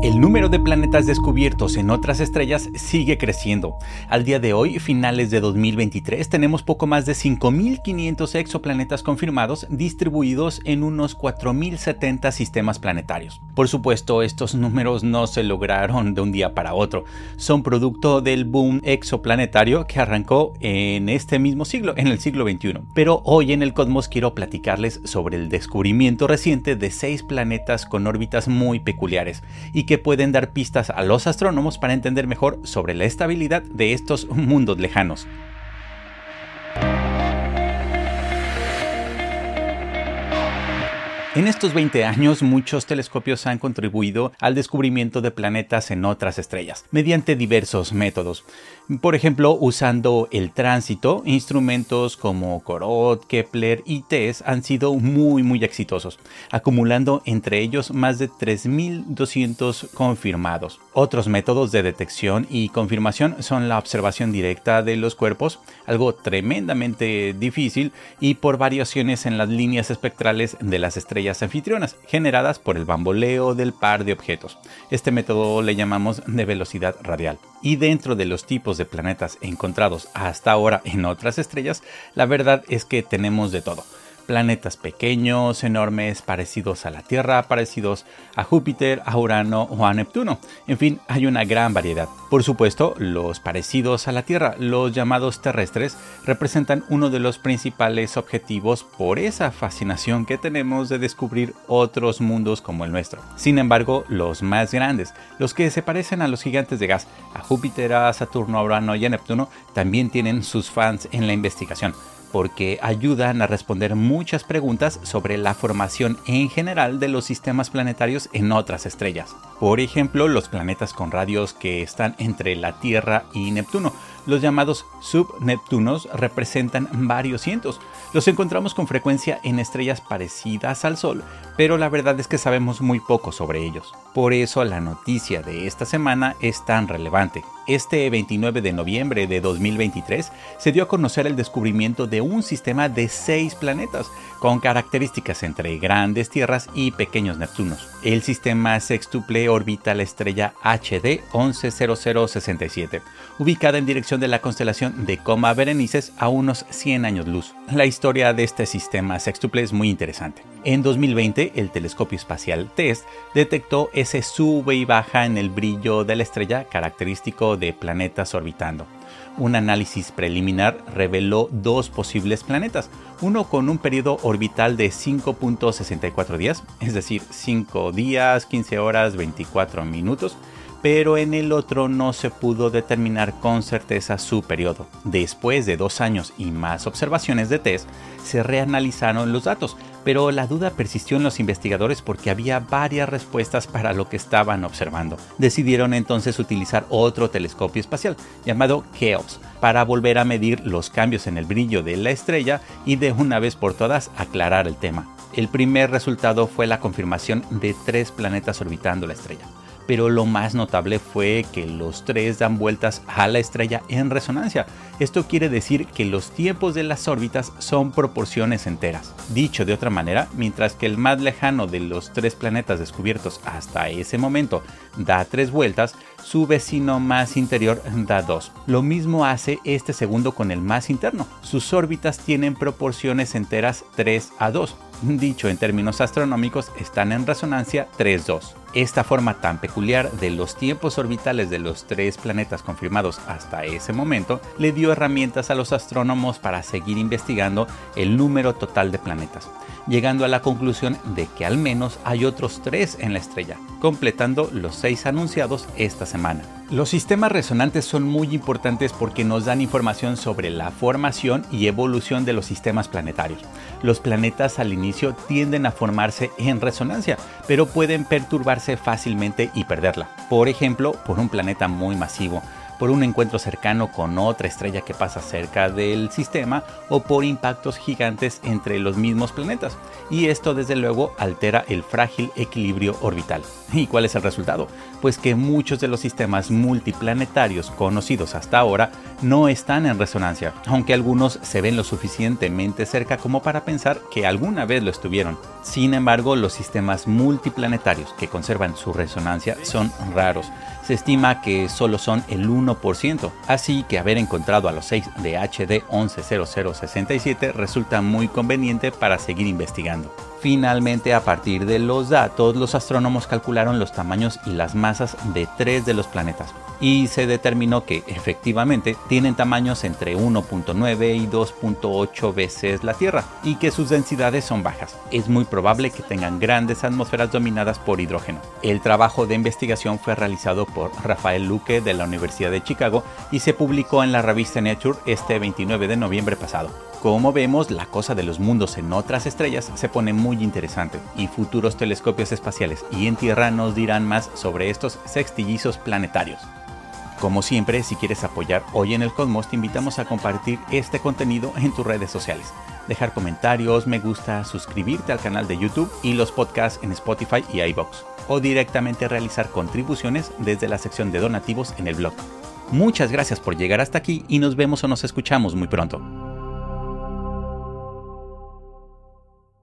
El número de planetas descubiertos en otras estrellas sigue creciendo. Al día de hoy, finales de 2023, tenemos poco más de 5.500 exoplanetas confirmados distribuidos en unos 4.070 sistemas planetarios. Por supuesto, estos números no se lograron de un día para otro. Son producto del boom exoplanetario que arrancó en este mismo siglo, en el siglo XXI. Pero hoy en el Cosmos quiero platicarles sobre el descubrimiento reciente de seis planetas con órbitas muy peculiares y que pueden dar pistas a los astrónomos para entender mejor sobre la estabilidad de estos mundos lejanos. En estos 20 años, muchos telescopios han contribuido al descubrimiento de planetas en otras estrellas, mediante diversos métodos. Por ejemplo, usando el tránsito, instrumentos como Corot, Kepler y TESS han sido muy muy exitosos, acumulando entre ellos más de 3.200 confirmados. Otros métodos de detección y confirmación son la observación directa de los cuerpos, algo tremendamente difícil, y por variaciones en las líneas espectrales de las estrellas anfitrionas, generadas por el bamboleo del par de objetos. Este método le llamamos de velocidad radial. Y dentro de los tipos de planetas encontrados hasta ahora en otras estrellas, la verdad es que tenemos de todo planetas pequeños, enormes, parecidos a la Tierra, parecidos a Júpiter, a Urano o a Neptuno. En fin, hay una gran variedad. Por supuesto, los parecidos a la Tierra, los llamados terrestres, representan uno de los principales objetivos por esa fascinación que tenemos de descubrir otros mundos como el nuestro. Sin embargo, los más grandes, los que se parecen a los gigantes de gas, a Júpiter, a Saturno, a Urano y a Neptuno, también tienen sus fans en la investigación porque ayudan a responder muchas preguntas sobre la formación en general de los sistemas planetarios en otras estrellas. Por ejemplo, los planetas con radios que están entre la Tierra y Neptuno. Los llamados subneptunos representan varios cientos. Los encontramos con frecuencia en estrellas parecidas al Sol, pero la verdad es que sabemos muy poco sobre ellos. Por eso la noticia de esta semana es tan relevante. Este 29 de noviembre de 2023 se dio a conocer el descubrimiento de un sistema de seis planetas con características entre grandes tierras y pequeños Neptunos. El sistema sextuple orbita la estrella HD 110067, ubicada en dirección de la constelación de Coma Berenices a unos 100 años luz. La historia de este sistema sextuple es muy interesante. En 2020, el telescopio espacial TESS detectó ese sube y baja en el brillo de la estrella característico de planetas orbitando un análisis preliminar reveló dos posibles planetas, uno con un periodo orbital de 5.64 días, es decir, 5 días, 15 horas, 24 minutos, pero en el otro no se pudo determinar con certeza su periodo. Después de dos años y más observaciones de test, se reanalizaron los datos, pero la duda persistió en los investigadores porque había varias respuestas para lo que estaban observando. Decidieron entonces utilizar otro telescopio espacial llamado KEOPS para volver a medir los cambios en el brillo de la estrella y de una vez por todas aclarar el tema. El primer resultado fue la confirmación de tres planetas orbitando la estrella pero lo más notable fue que los tres dan vueltas a la estrella en resonancia. Esto quiere decir que los tiempos de las órbitas son proporciones enteras. Dicho de otra manera, mientras que el más lejano de los tres planetas descubiertos hasta ese momento da tres vueltas, su vecino más interior da dos. Lo mismo hace este segundo con el más interno. Sus órbitas tienen proporciones enteras 3 a 2. Dicho en términos astronómicos, están en resonancia 3-2. Esta forma tan peculiar de los tiempos orbitales de los tres planetas confirmados hasta ese momento le dio herramientas a los astrónomos para seguir investigando el número total de planetas, llegando a la conclusión de que al menos hay otros tres en la estrella, completando los seis anunciados esta semana. Los sistemas resonantes son muy importantes porque nos dan información sobre la formación y evolución de los sistemas planetarios. Los planetas al inicio tienden a formarse en resonancia, pero pueden perturbarse fácilmente y perderla. Por ejemplo, por un planeta muy masivo por un encuentro cercano con otra estrella que pasa cerca del sistema o por impactos gigantes entre los mismos planetas. Y esto desde luego altera el frágil equilibrio orbital. ¿Y cuál es el resultado? Pues que muchos de los sistemas multiplanetarios conocidos hasta ahora no están en resonancia, aunque algunos se ven lo suficientemente cerca como para pensar que alguna vez lo estuvieron. Sin embargo, los sistemas multiplanetarios que conservan su resonancia son raros. Se estima que solo son el 1%, así que haber encontrado a los 6 de HD 110067 resulta muy conveniente para seguir investigando. Finalmente, a partir de los datos, los astrónomos calcularon los tamaños y las masas de tres de los planetas y se determinó que efectivamente tienen tamaños entre 1.9 y 2.8 veces la Tierra y que sus densidades son bajas. Es muy probable que tengan grandes atmósferas dominadas por hidrógeno. El trabajo de investigación fue realizado por Rafael Luque de la Universidad de Chicago y se publicó en la revista Nature este 29 de noviembre pasado. Como vemos, la cosa de los mundos en otras estrellas se pone muy interesante y futuros telescopios espaciales y en Tierra nos dirán más sobre estos sextillizos planetarios. Como siempre, si quieres apoyar Hoy en el Cosmos, te invitamos a compartir este contenido en tus redes sociales, dejar comentarios, me gusta, suscribirte al canal de YouTube y los podcasts en Spotify y iBox, o directamente realizar contribuciones desde la sección de donativos en el blog. Muchas gracias por llegar hasta aquí y nos vemos o nos escuchamos muy pronto.